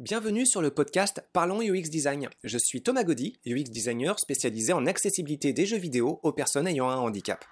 Bienvenue sur le podcast Parlons UX Design. Je suis Thomas Gaudy, UX designer spécialisé en accessibilité des jeux vidéo aux personnes ayant un handicap.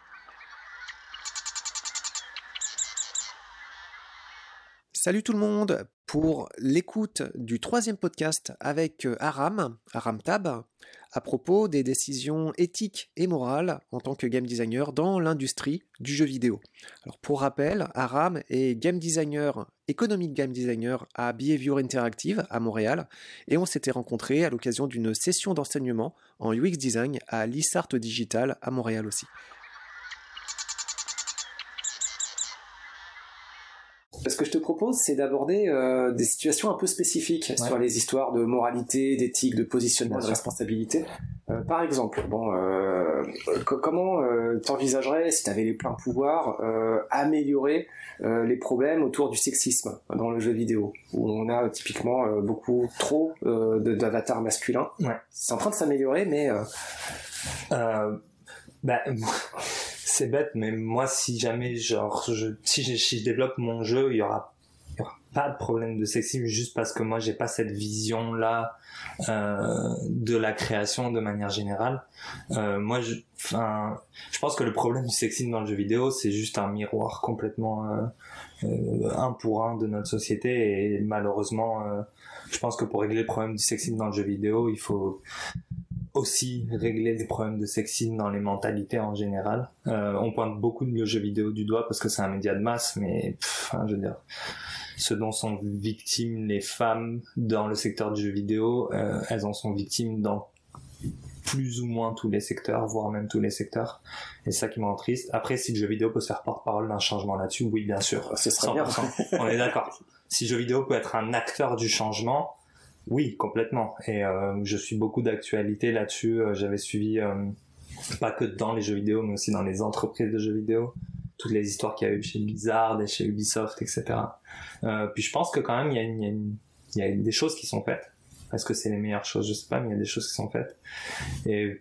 Salut tout le monde pour l'écoute du troisième podcast avec euh, Aram, Aram Tab, à propos des décisions éthiques et morales en tant que game designer dans l'industrie du jeu vidéo. Alors pour rappel, Aram est game designer, economic game designer à Behavior Interactive à Montréal et on s'était rencontrés à l'occasion d'une session d'enseignement en UX design à l'ISART Digital à Montréal aussi. Que je te propose, c'est d'aborder euh, des situations un peu spécifiques sur les histoires de moralité, d'éthique, de positionnement, de responsabilité. Euh, par exemple, bon, euh, comment t'envisagerais, si tu avais les pleins pouvoirs, améliorer les problèmes autour du sexisme dans le jeu vidéo, où on a typiquement beaucoup trop d'avatars masculins. C'est en train de s'améliorer, mais... Bah, c'est bête, mais moi, si jamais, genre, je, si, je, développe mon jeu, il y aura, pas de problème de sexisme juste parce que moi, j'ai pas cette vision-là euh, de la création de manière générale. Euh, moi, je, pense que le problème du sexisme dans le jeu vidéo, c'est juste un miroir complètement euh, un pour un de notre société et malheureusement, je pense que pour régler le problème du sexisme dans le jeu vidéo, il faut aussi régler des problèmes de sexisme dans les mentalités en général. Euh, on pointe beaucoup le jeu vidéo du doigt parce que c'est un média de masse, mais je veux dire, ce dont sont victimes les femmes dans le secteur du jeu vidéo, euh, elles en sont victimes dans plus ou moins tous les secteurs, voire même tous les secteurs. Et c'est ça qui me rend triste. Après, si le jeu vidéo peut se faire porte-parole d'un changement là-dessus, oui, bien sûr. Ce serait bien. on est d'accord. Si le jeu vidéo peut être un acteur du changement, oui, complètement. Et euh, je suis beaucoup d'actualité là-dessus. Euh, j'avais suivi euh, pas que dans les jeux vidéo, mais aussi dans les entreprises de jeux vidéo, toutes les histoires qu'il y a eu chez Blizzard et chez Ubisoft, etc. Euh, puis je pense que quand même il y a, y, y a des choses qui sont faites. Est-ce que c'est les meilleures choses? Je sais pas, mais il y a des choses qui sont faites. Et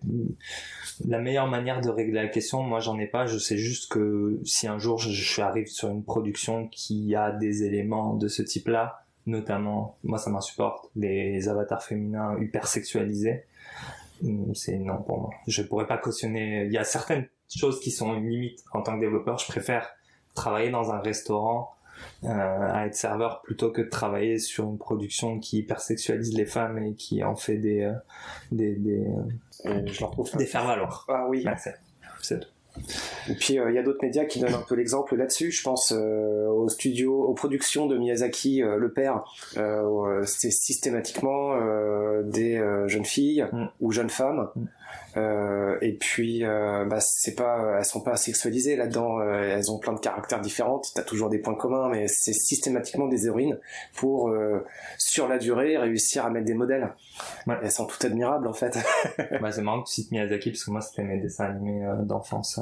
la meilleure manière de régler la question, moi j'en ai pas. Je sais juste que si un jour je, je arrive sur une production qui a des éléments de ce type-là, notamment, moi ça m'insupporte, les avatars féminins hyper sexualisés. Hum, c'est non pour moi. Je pourrais pas cautionner. Il y a certaines choses qui sont une limite en tant que développeur. Je préfère travailler dans un restaurant euh, à être serveur plutôt que de travailler sur une production qui hypersexualise les femmes et qui en fait des euh, des des, euh, je leur trouve des faire valoir. Ah oui. c'est tout. Et puis euh, il y a d'autres médias qui donnent un peu l'exemple là-dessus. Je pense euh, aux studios, aux productions de Miyazaki, euh, le père. c'est systématiquement des jeunes filles mm. ou jeunes femmes. Mm. Euh, et puis, euh, bah, c'est pas, elles sont pas sexualisées là-dedans. Euh, elles ont plein de caractères différents. T'as toujours des points communs, mais c'est systématiquement des héroïnes pour, sur la durée, réussir à mettre des modèles. Ouais. Elles sont toutes admirables en fait. bah, c'est marrant que tu cites Miyazaki parce que moi c'était mes dessins animés d'enfance.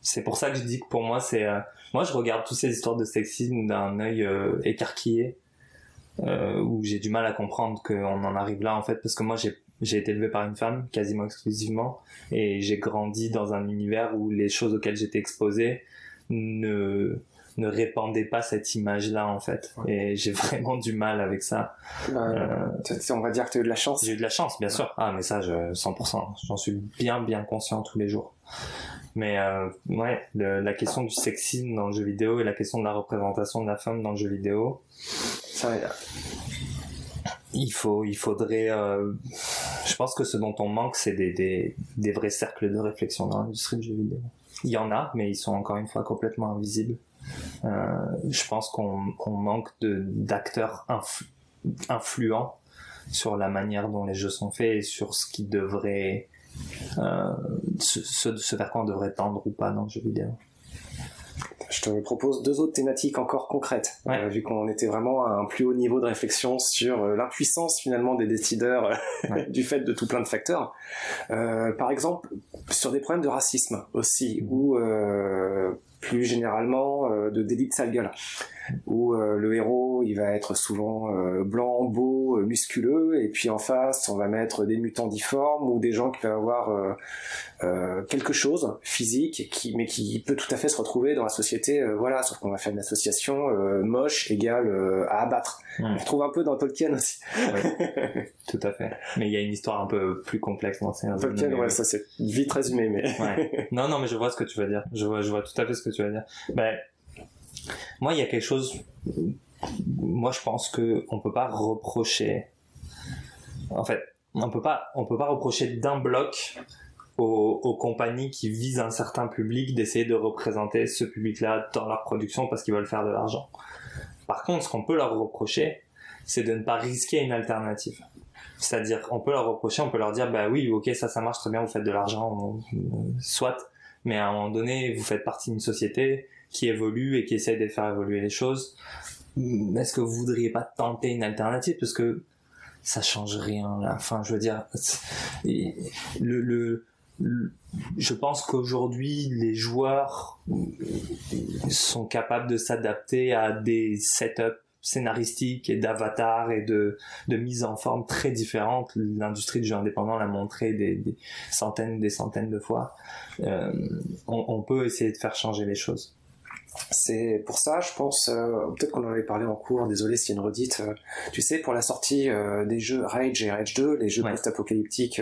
C'est pour ça que je dis que pour moi c'est, moi je regarde toutes ces histoires de sexisme d'un œil écarquillé. Où j'ai du mal à comprendre qu'on en arrive là en fait parce que moi j'ai j'ai été élevé par une femme quasiment exclusivement et j'ai grandi dans un univers où les choses auxquelles j'étais exposé ne ne répandaient pas cette image-là en fait et j'ai vraiment du mal avec ça. Bah, euh, on va dire que tu as eu de la chance. J'ai eu de la chance bien sûr. Ah mais ça je 100%, j'en suis bien bien conscient tous les jours. Mais euh, ouais, la question du sexisme dans le jeu vidéo et la question de la représentation de la femme dans le jeu vidéo. Ça, il faut, il faudrait. Euh, je pense que ce dont on manque, c'est des, des, des vrais cercles de réflexion dans l'industrie du jeu vidéo. Il y en a, mais ils sont encore une fois complètement invisibles. Euh, je pense qu'on manque de d'acteurs influents sur la manière dont les jeux sont faits et sur ce qui devrait euh, ce, ce, ce vers quoi on devrait tendre ou pas dans le jeu vidéo je te propose deux autres thématiques encore concrètes, euh, vu qu'on était vraiment à un plus haut niveau de réflexion sur euh, l'impuissance finalement des décideurs du fait de tout plein de facteurs. par exemple, sur des problèmes de racisme aussi, mmh. où plus généralement de délit de sale gueule où le héros il va être souvent blanc, beau, musculeux, et puis en face on va mettre des mutants difformes ou des gens qui peuvent avoir quelque chose physique, qui, mais qui peut tout à fait se retrouver dans la société. voilà, sauf qu'on va faire une association moche égale à abattre. On retrouve un peu dans Tolkien aussi. tout à fait. Mais il y a une histoire un peu plus complexe dans ces Tolkien, ouais, ça c'est vite résumé, mais. ouais. Non, non, mais je vois ce que tu veux dire. Je vois, je vois tout à fait ce que tu Ben, moi, il y a quelque chose. Moi, je pense que on peut pas reprocher. En fait, on peut pas, on peut pas reprocher d'un bloc aux, aux, compagnies qui visent un certain public d'essayer de représenter ce public-là dans leur production parce qu'ils veulent faire de l'argent. Par contre, ce qu'on peut leur reprocher, c'est de ne pas risquer une alternative. C'est-à-dire, on peut leur reprocher, on peut leur dire, bah oui, ok, ça, ça marche très bien, vous faites de l'argent, soit, mais à un moment donné, vous faites partie d'une société qui évolue et qui essaie de faire évoluer les choses. Est-ce que vous voudriez pas tenter une alternative? Parce que ça change rien là. Enfin, je veux dire, le, le, je pense qu'aujourd'hui, les joueurs sont capables de s'adapter à des setups scénaristiques et d'avatar et de, mise en forme très différentes. L'industrie du jeu indépendant l'a montré des, centaines, des centaines de fois. Euh, on, peut essayer de faire changer les choses. C'est pour ça, je pense, euh, peut-être qu'on en avait parlé en cours, désolé s'il y a une redite, euh, tu sais, pour la sortie euh, des jeux Rage et Rage 2, les jeux post-apocalyptiques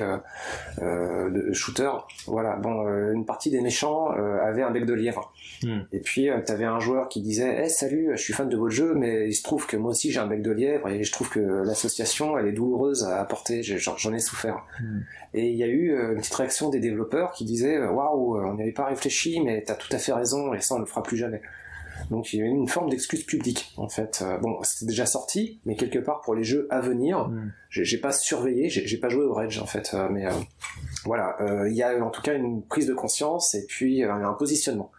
de shooter, voilà, bon, une partie des méchants avait un bec de lièvre. Hmm. Et puis, tu avais un joueur qui disait, hey, salut, je suis fan de votre jeu, mais il se trouve que moi aussi j'ai un bec de lièvre et je trouve que l'association, elle est douloureuse à apporter, j'en ai souffert. Hmm. Et il y a eu une petite réaction des développeurs qui disaient, waouh, on n'y avait pas réfléchi, mais t'as tout à fait raison et ça on le fera plus jamais. Donc il y a une forme d'excuse publique en fait. Euh, bon, c'était déjà sorti, mais quelque part pour les jeux à venir, mm. j'ai pas surveillé, j'ai pas joué au Rage en fait, euh, mais euh, voilà, il y a en tout cas une prise de conscience et puis un positionnement.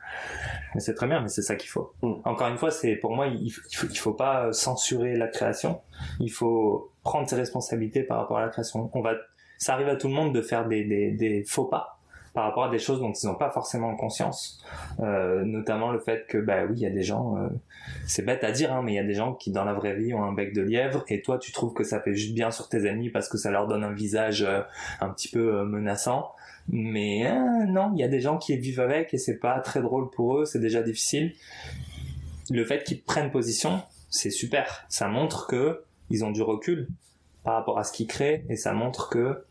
Mais c'est très bien, mais c'est ça qu'il faut. Mm. Encore une fois, c'est pour moi, il faut, il faut pas censurer la création. Il faut prendre ses responsabilités par rapport à la création. On va, ça arrive à tout le monde de faire des, des, des faux pas par rapport à des choses dont ils n'ont pas forcément conscience. Euh, notamment le fait que, bah oui, il y a des gens, euh, c'est bête à dire, hein, mais il y a des gens qui dans la vraie vie ont un bec de lièvre et toi tu trouves que ça fait juste bien sur tes amis parce que ça leur donne un visage euh, un petit peu menaçant. Mais non, il y a des gens qui vivent avec et c'est pas très drôle pour eux, c'est déjà difficile. Le fait qu'ils prennent position, c'est super. Ça montre que ils ont du recul par rapport à ce qu'ils créent et ça montre que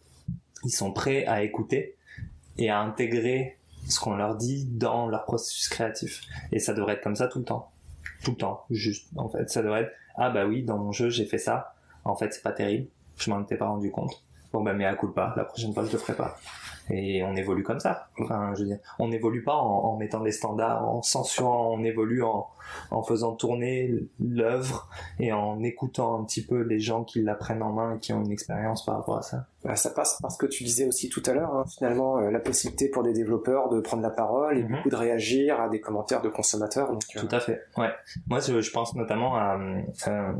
ils sont prêts à écouter et à intégrer ce qu'on leur dit dans leur processus créatif. Et ça devrait être comme ça tout le temps. Tout le temps, juste, en fait. Ça devrait être, ah bah oui, dans mon jeu, j'ai fait ça. En fait, c'est pas terrible. Je m'en étais pas rendu compte. Bon bah, mais à coup pas. La prochaine fois, je le ferai pas et on évolue comme ça. Enfin, je veux dire, on n'évolue pas en, mettant des standards, en censurant, on évolue en, en faisant tourner l'œuvre et en écoutant un petit peu les gens qui la prennent en main et qui ont une expérience par rapport à ça. Bah, ça passe par ce que tu disais aussi tout à l'heure, hein, finalement, euh, la possibilité pour des développeurs de prendre la parole et mhm. beaucoup de réagir à des commentaires de consommateurs. Donc, euh. Tout à fait, ouais. Moi, je, je pense notamment à euh,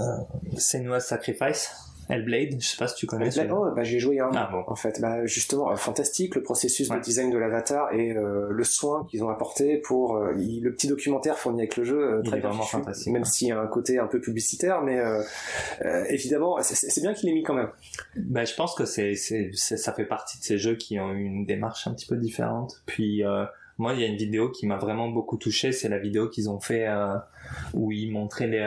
euh, Sacrifice Hellblade, je sais pas si tu connais. oh, bah, j'ai joué un ah, bon. en fait. Bah, justement, euh, fantastique le processus de design de l'avatar et euh, le soin qu'ils ont apporté pour euh, le petit documentaire fourni avec le jeu. très vraiment fantastique. Même s'il y a un côté un peu publicitaire, mais évidemment, c'est bien qu'il l'ait mis quand même. Bah, je pense que c'est, ça fait partie de ces jeux qui ont une démarche un petit peu différente. Puis moi, il y a une vidéo qui m'a vraiment beaucoup touché, c'est la vidéo qu'ils ont fait où ils montraient les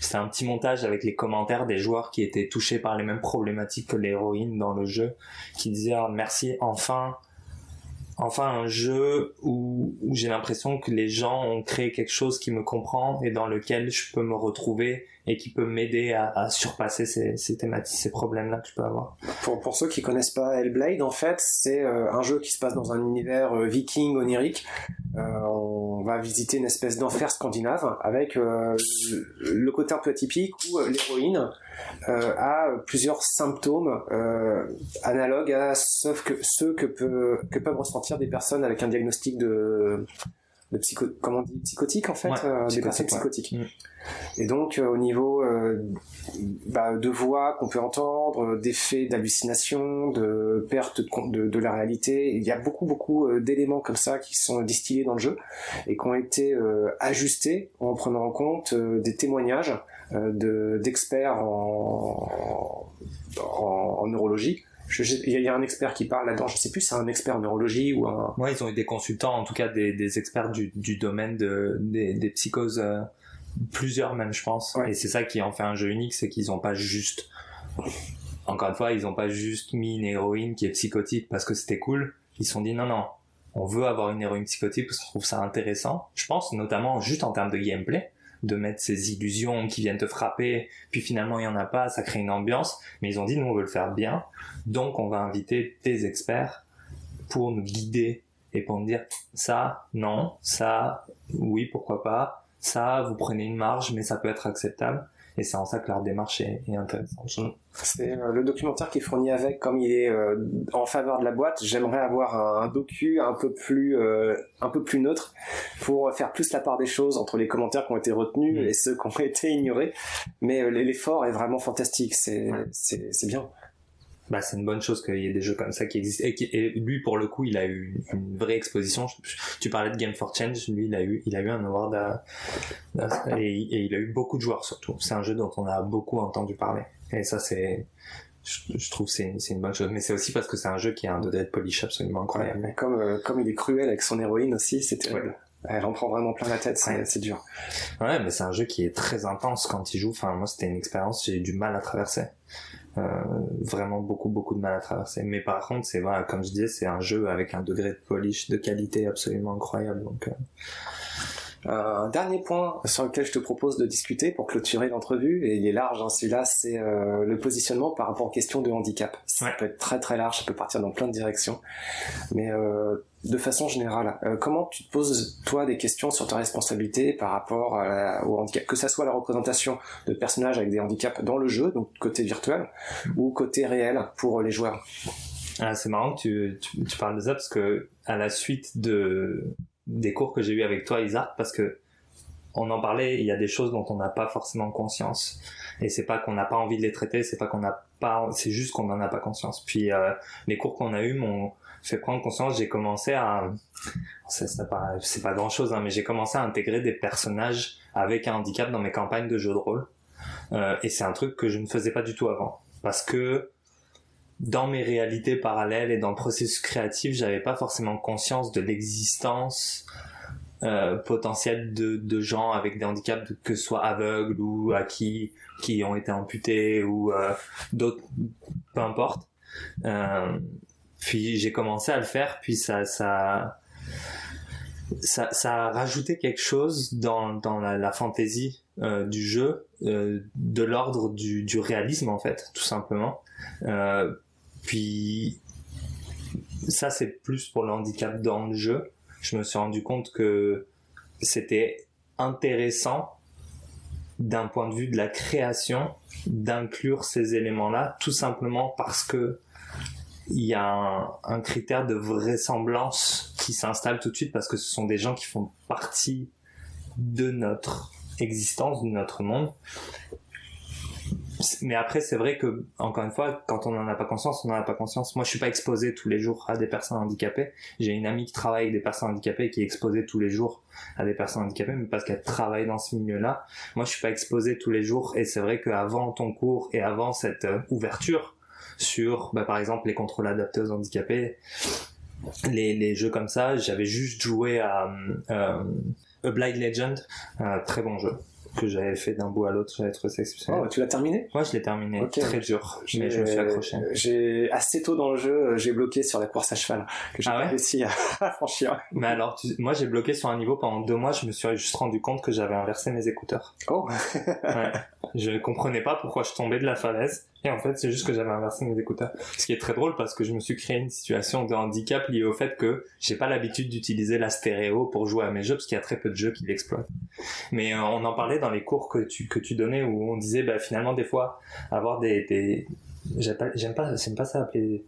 c'était un petit montage avec les commentaires des joueurs qui étaient touchés par les mêmes problématiques que l'héroïne dans le jeu, qui disaient ah, merci enfin enfin un jeu où, où j'ai l'impression que les gens ont créé quelque chose qui me comprend et dans lequel je peux me retrouver et qui peut m'aider à, surpasser ces, ces ces problèmes-là que je peux avoir. Pour, ceux qui connaissent pas Hellblade, en fait, c'est euh, un jeu qui se passe dans un univers euh, viking onirique. Euh, on va visiter une espèce d'enfer scandinave avec le côté un peu atypique où l'héroïne a plusieurs symptômes analogues à ceux que, peut, que peuvent ressentir des personnes avec un diagnostic de de psycho comment on dit psychotique en fait euh, des personnes psychotiques mm. et donc euh, au niveau euh, bah, de voix qu'on peut entendre, d'effets d'hallucination, de perte de, de, la réalité. Il y a beaucoup beaucoup d'éléments comme ça qui sont distillés dans le jeu et qui ont été ajustés en prenant en compte des témoignages d'experts en, en, neurologie il y a un expert qui parle là-dedans, je sais plus, c'est un expert en neurologie ou un. Ouais, ils ont eu des consultants, en tout cas des, des experts du, du domaine de, des, des psychoses, euh, plusieurs même, je pense. Et c'est ça qui en fait un jeu unique, c'est qu'ils ont pas juste. Encore une fois, ils ont pas juste mis une héroïne qui est psychotique parce que c'était cool. Ils se sont dit non, non, on veut avoir une héroïne psychotique parce qu'on trouve ça intéressant. Je pense notamment juste en termes de gameplay de mettre ces illusions qui viennent te frapper, puis finalement il y en a pas, ça crée une ambiance, mais ils ont dit nous on veut le faire bien, donc on va inviter des experts pour nous guider et pour nous dire ça, non, ça, oui, pourquoi pas, ça, vous prenez une marge, mais ça peut être acceptable. Et c'est en ça que leur démarche est, intéressante. C'est euh, le documentaire qui est fourni avec, comme il est euh, en faveur de la boîte, j'aimerais avoir un, docu un peu plus euh, un peu plus neutre pour faire plus la part des choses entre les commentaires qui ont été retenus mm. et ceux qui ont été ignorés. Mais l'effort est vraiment fantastique, c'est c'est bien bah, c'est une bonne chose qu'il y ait des jeux comme ça qui existent. Et, lui, pour le coup, il a eu une, vraie exposition. Tu parlais de Game for Change, lui, il a eu, il a eu un award et, il a eu beaucoup de joueurs surtout. C'est un jeu dont on a beaucoup entendu parler. Et ça, c'est, je, trouve c'est c'est une bonne chose. Mais c'est aussi parce que c'est un jeu qui a un degré de polish absolument incroyable. comme, euh, comme il est cruel avec son héroïne aussi, c'était Elle en prend vraiment plein la tête, c'est dur. Ouais, mais c'est un jeu qui est très intense quand il joue. Enfin, moi, c'était une expérience, j'ai eu du mal à traverser. Euh, vraiment beaucoup beaucoup de mal à traverser. Mais par contre, c'est voilà, comme je disais, c'est un jeu avec un degré de polish, de qualité absolument incroyable. Donc, euh... un dernier point sur lequel je te propose de discuter pour clôturer l'entrevue, et il est large, hein, celui-là, c'est euh, le positionnement par rapport aux questions de handicap. Ça peut être très très large, ça peut partir dans plein de directions. Mais euh, de façon générale, euh, comment tu te poses toi des questions sur ta responsabilité par rapport au handicap, que ça soit la représentation de personnages avec des handicaps dans le jeu, donc côté virtuel, ou côté réel pour les joueurs ah, C'est marrant que tu, tu, parles de ça parce que à la suite de des cours que j'ai eu avec toi, Isaac, parce que on en parlait, il y a des choses dont on n'a pas forcément conscience. Et c'est pas qu'on n'a pas envie de les traiter, c'est pas qu'on n'a pas, c'est juste qu'on n'en a pas conscience. Puis euh, les cours qu'on a eu m'ont fait prendre conscience, j'ai commencé à, ça, ça c'est pas grand chose, hein, mais j'ai commencé à intégrer des personnages avec un handicap dans mes campagnes de jeux de rôle. Euh, et c'est un truc que je ne faisais pas du tout avant. Parce que dans mes réalités parallèles et dans le processus créatif, j'avais pas forcément conscience de l'existence euh, potentielle de, de gens avec des handicaps, que ce soit aveugles ou à qui qui ont été amputés ou euh, d'autres, peu importe. Euh, puis j'ai commencé à le faire, puis ça, ça, ça, ça a rajouté quelque chose dans, dans la, la fantaisie euh, du jeu, euh, de l'ordre du, du réalisme en fait, tout simplement. Euh, puis ça c'est plus pour le handicap dans le jeu. Je me suis rendu compte que c'était intéressant d'un point de vue de la création d'inclure ces éléments-là, tout simplement parce que il y a un, critère de vraisemblance qui s'installe tout de suite parce que ce sont des gens qui font partie de notre existence, de notre monde. Mais après, c'est vrai que, encore une fois, quand on n'en a pas conscience, on n'en a pas conscience. Moi, je suis pas exposé tous les jours à des personnes handicapées. J'ai une amie qui travaille avec des personnes handicapées qui est exposée tous les jours à des personnes handicapées, mais parce qu'elle travaille dans ce milieu-là. Moi, je suis pas exposé tous les jours. Et c'est vrai qu'avant ton cours et avant cette euh, ouverture, sur, bah, par exemple, les contrôles adaptés aux handicapés. Les, les jeux comme ça, j'avais juste joué à euh, A Blind Legend, un très bon jeu que j'avais fait d'un bout à l'autre, j'avais trouvé ça exceptionnel. Oh, tu l'as terminé? Moi, je l'ai terminé. Très dur, mais je me suis accroché. J'ai assez tôt dans le jeu, euh, j'ai bloqué sur la course à cheval que j'ai ah pas réussi à, franchir. Mais alors, moi, j'ai bloqué sur un niveau pendant deux mois. Je me suis juste rendu compte que j'avais inversé mes écouteurs. Oh. ouais. Je comprenais pas pourquoi je tombais de la falaise. Et en fait, c'est juste que j'avais inversé mes écouteurs. Ce qui est très drôle parce que je me suis créé une situation de handicap liée au fait que j'ai pas l'habitude d'utiliser la stéréo pour jouer à mes jeux parce qu'il y a très peu de jeux qui l'exploitent. Mais euh, on en parlait dans les cours que tu, que tu donnais où on disait, bah, finalement, des fois, avoir des, j'aime pas, j'aime pas ça appeler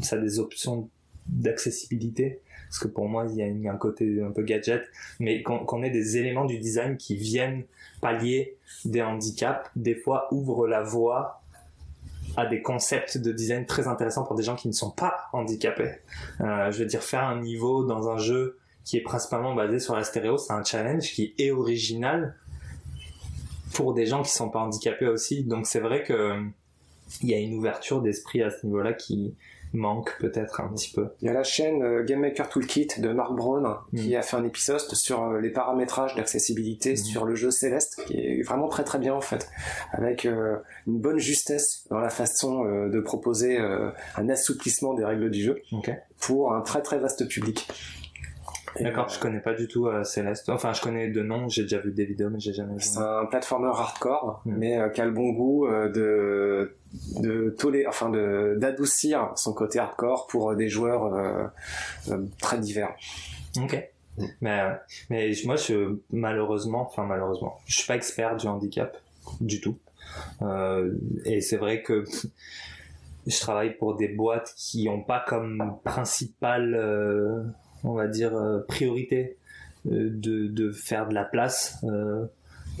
ça des options d'accessibilité parce que pour moi il y a un côté un peu gadget mais qu'on ait des éléments du design qui viennent pallier des handicaps des fois ouvrent la voie à des concepts de design très intéressants pour des gens qui ne sont pas handicapés. Euh, je veux dire, faire un niveau dans un jeu qui est principalement basé sur la stéréo, c'est un challenge qui est original pour des gens qui sont pas handicapés aussi. Donc c'est vrai que il y a une ouverture d'esprit à ce niveau-là qui, manque peut-être un petit peu. Il y a la chaîne euh, Game Maker Toolkit de Mark Brown qui mm. a fait un épisode sur euh, les paramétrages d'accessibilité mm. sur le jeu Céleste qui est vraiment très très bien en fait avec euh, une bonne justesse dans la façon de proposer un assouplissement des règles du jeu pour un très très vaste public. D'accord, je connais pas du tout Céleste. Enfin, je connais de nom, j'ai déjà vu des vidéos, mais j'ai jamais vu. C'est un platformer hardcore, mm. mais qui a le bon goût de de tolérer, enfin de d'adoucir son côté hardcore pour des joueurs euh, euh, très divers. Ok. Mais, mais moi, je, malheureusement, enfin malheureusement, je suis pas expert du handicap du tout. Euh, et c'est vrai que je travaille pour des boîtes qui ont pas comme principale, on va dire, priorité de, de faire de la place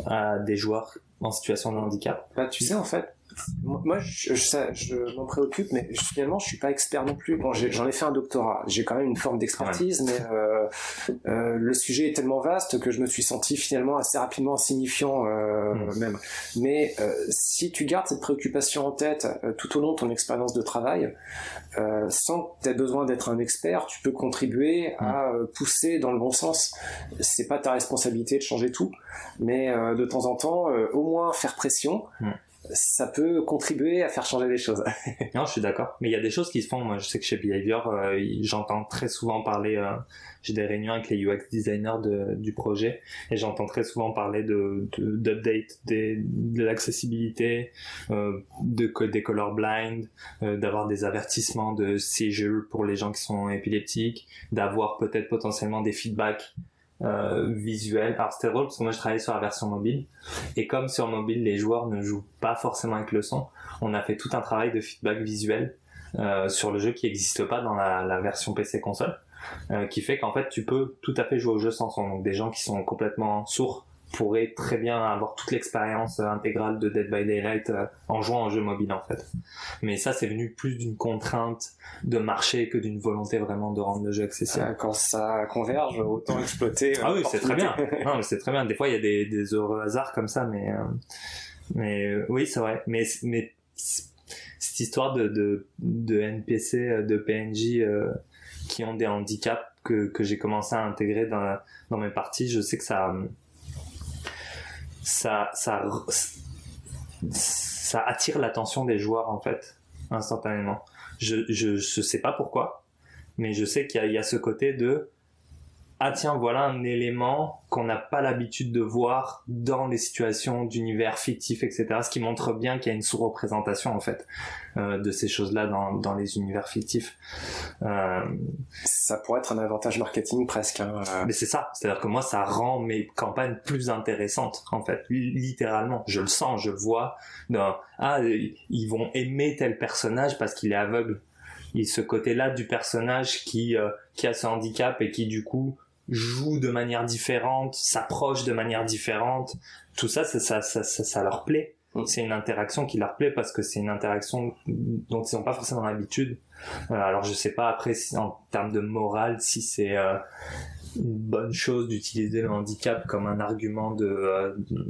à des joueurs en situation de handicap. Bah, tu sais, en fait, moi, je, je, m'en préoccupe, mais finalement, je suis pas expert non plus. Bon, j'en ai, fait un doctorat, j'ai quand même une forme d'expertise, mais euh, euh, le sujet est tellement vaste que je me suis senti finalement assez rapidement insignifiant euh, hmm. même. Mais si tu gardes cette préoccupation en tête tout au long de ton expérience de travail, sans que tu aies besoin d'être un expert, tu peux contribuer à hmm. pousser dans le bon sens. C'est pas ta responsabilité de changer tout, mais de temps en temps, au moins faire pression. Hmm ça peut contribuer à faire changer les choses. non, je suis d'accord. Mais il y a des choses qui se font. Moi, je sais que chez Behavior, euh, j'entends très souvent parler. Euh, j'ai des réunions avec les UX designers de, du projet et j'entends très souvent parler de d'update, de, l'accessibilité, euh, de des colorblind, euh, d'avoir des avertissements de seizure pour les gens qui sont épileptiques, d'avoir peut-être potentiellement des feedbacks euh, visuel. Alors c'était drôle parce que moi je travaillais sur la version mobile et comme sur mobile les joueurs ne jouent pas forcément avec le son, on a fait tout un travail de feedback visuel euh, sur le jeu qui n'existe pas dans la, la version PC console, euh, qui fait qu'en fait tu peux tout à fait jouer au jeu sans son. Donc des gens qui sont complètement sourds pourrait très bien avoir toute l'expérience intégrale de Dead by Daylight euh, en jouant en jeu mobile en fait. Mais ça c'est venu plus d'une contrainte de marché que d'une volonté vraiment de rendre le jeu accessible. Ah, quand ça converge, autant exploiter. Ah oui, c'est très bien. Non, mais c'est très bien. Des fois il y a des, des heureux hasards comme ça, mais euh, mais euh, oui c'est vrai. Mais mais cette histoire de de, de NPC, de PNJ qui ont des handicaps que, que j'ai commencé à intégrer dans, dans mes parties, je sais que ça ça, ça, ça attire l'attention des joueurs en fait instantanément. Je, je, je sais pas pourquoi, mais je sais qu'il y, y, a ce côté de ah tiens, voilà un élément qu'on n'a pas l'habitude de voir dans les situations d'univers fictifs, etc. Ce qui montre bien qu'il y a une sous-représentation en fait euh, de ces choses-là dans, dans les univers fictifs. Euh... Ça pourrait être un avantage marketing presque. Hein. Mais c'est ça, c'est-à-dire que moi ça rend mes campagnes plus intéressantes en fait, littéralement. Je le sens, je vois. Ah, ils vont aimer tel personnage parce qu'il est aveugle. Et ce côté-là du personnage qui euh, qui a ce handicap et qui du coup joue de manière différente, s'approche de manière différente. Tout ça, ça, ça, ça, ça leur plaît. Mm. C'est une interaction qui leur plaît parce que c'est une interaction dont ils n'ont pas forcément l'habitude. Euh, alors je sais pas après en termes de morale si c'est euh, une bonne chose d'utiliser le handicap comme un argument de, euh, de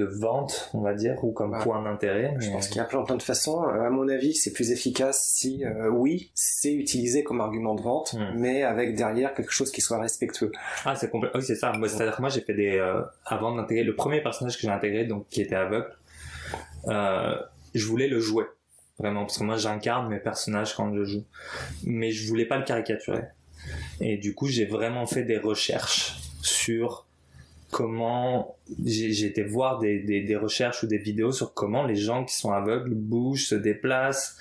vente, on va dire, ou comme point d'intérêt. Je pense qu'il y a plein, plein de façons. Euh, à mon avis, c'est plus efficace si, euh, oui, c'est utilisé comme argument de vente, hmm. mais avec derrière quelque chose qui soit respectueux. Ah, c'est complet. Oui, c'est ça. Moi, c'est-à-dire que moi, j'ai fait des, euh, avant d'intégrer le premier personnage que j'ai intégré, donc qui était aveugle, je voulais le jouer. Vraiment, parce que moi, j'incarne mes personnages quand je joue. Mais je voulais pas le caricaturer. Et du coup, j'ai vraiment fait des recherches sur comment j'ai été voir des, des, recherches ou des vidéos sur comment les gens qui sont aveugles bougent, se déplacent,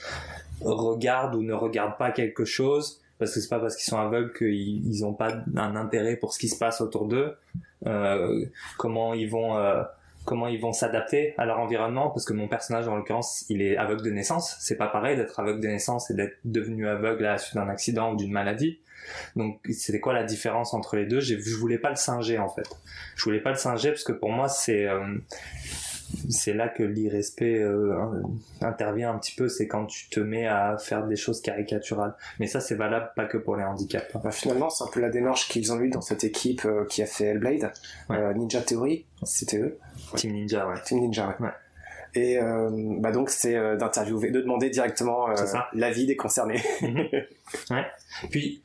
regardent ou ne regardent pas quelque chose parce que c'est pas parce qu'ils sont aveugles qu'ils n'ont pas un intérêt pour ce qui se passe autour d'eux. Euh, comment ils vont euh, comment ils vont s'adapter à leur environnement parce que mon personnage en l'occurrence il est aveugle de naissance. C'est pas pareil d'être aveugle de naissance et d'être devenu aveugle à la suite d'un accident ou d'une maladie. Donc c'était quoi la différence entre les deux? Je voulais pas le singer en fait. Je voulais pas le singer parce que pour moi c'est euh, c'est là que l'irrespect euh, intervient un petit peu, c'est quand tu te mets à faire des choses caricaturales. Mais ça, c'est valable pas que pour les handicaps. Bah, finalement, c'est un peu la démarche qu'ils ont eu dans cette équipe euh, qui a fait Hellblade, euh, Ninja Theory, c'était eux. Team Ninja, ouais. Team Ninja, ouais. Et bah donc c'est d'interviewer, de demander directement l'avis des concernés. Mhm. ouais. Puis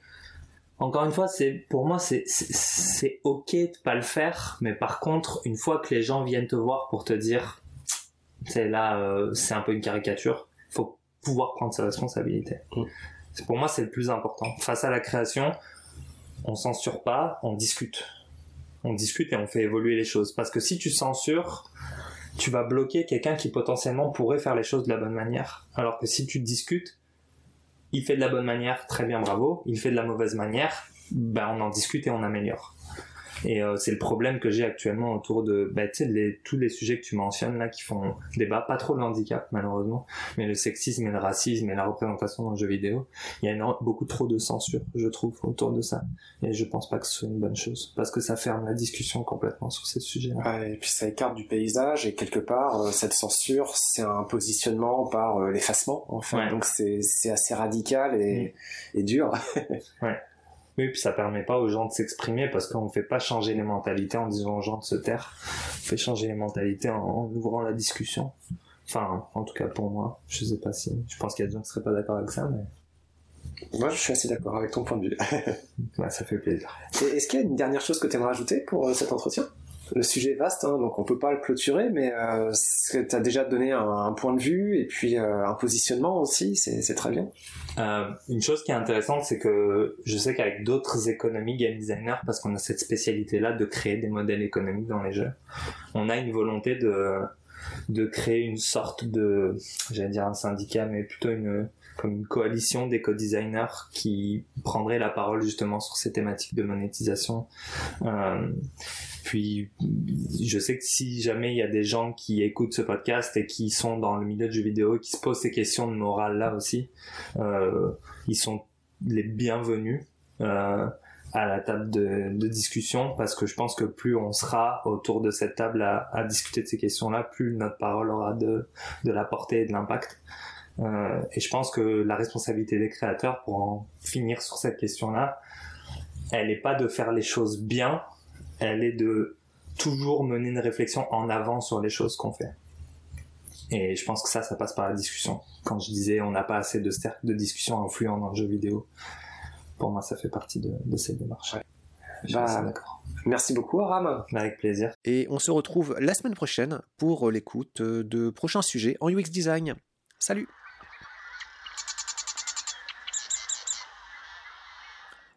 encore une fois, c'est pour moi c'est c'est ok de pas le faire, mais par contre, une fois que les gens viennent te voir pour te dire, c'est là, euh, c'est un peu une caricature, faut pouvoir prendre sa responsabilité. Mm. Pour moi, c'est le plus important. Face à la création, on censure pas, on discute. On discute et on fait évoluer les choses. Parce que si tu censures, tu vas bloquer quelqu'un qui potentiellement pourrait faire les choses de la bonne manière. Alors que si tu discutes, il fait de la bonne manière, très bien, bravo. Il fait de la mauvaise manière, ben on en discute et on améliore. Et euh, c'est le problème que j'ai actuellement autour de, bah, les, tous les sujets que tu mentionnes là qui font débat, pas trop le handicap malheureusement, mais le sexisme et le racisme et la représentation dans le jeu vidéo. Il y a beaucoup trop de censure, je trouve, autour de ça. Et je pense pas que ce soit une bonne chose, parce que ça ferme la discussion complètement sur ces sujets-là. et puis ça écarte du paysage, et quelque part, euh, cette censure, c'est un positionnement par euh, l'effacement, enfin. Donc c'est assez radical et, mm. et dur. ouais. Oui, puis ça permet pas aux gens de s'exprimer parce qu'on fait pas changer les mentalités en disant aux gens de se taire. On fait changer les mentalités en, ouvrant la discussion. Enfin, en tout cas pour moi. Je sais pas si. Je pense qu'il y a des gens qui seraient pas d'accord avec ça, mais. Moi, je suis assez d'accord avec ton point de vue. ouais, ça fait plaisir. Est-ce qu'il y a une dernière chose que tu aimerais ajouter pour euh, cet entretien? Le sujet est vaste, hein, donc on peut pas le clôturer, mais euh, tu as déjà donné un, point de vue et puis euh, un positionnement aussi, c'est très bien. Euh, une chose qui est intéressante, c'est que je sais qu'avec d'autres économies game designers, parce qu'on a cette spécialité-là de créer des modèles économiques dans les jeux, on a une volonté de de créer une sorte de, j'allais dire un syndicat, mais plutôt une comme une coalition d'éco-designers qui prendrait la parole justement sur ces thématiques de monétisation. Euh, puis, je sais que si jamais il y a des gens qui écoutent ce podcast et qui sont dans le milieu du jeu vidéo, qui se posent ces questions de morale là aussi, euh, ils sont les bienvenus. Euh, à la table de, de, discussion parce que je pense que plus on sera autour de cette table à, à discuter de ces questions-là, plus notre parole aura de, de la portée et de l'impact. Euh, et je pense que la responsabilité des créateurs, pour en finir sur cette question-là, elle n'est pas de faire les choses bien, elle est de toujours mener une réflexion en avant sur les choses qu'on fait. Et je pense que ça, ça passe par la discussion. Quand je disais on n'a pas assez de cercles de discussion influents dans le jeu vidéo, pour moi, ça fait partie de, de cette démarche. Bah, merci beaucoup, Aram. Avec plaisir. Et on se retrouve la semaine prochaine pour l'écoute de prochains sujets en UX Design. Salut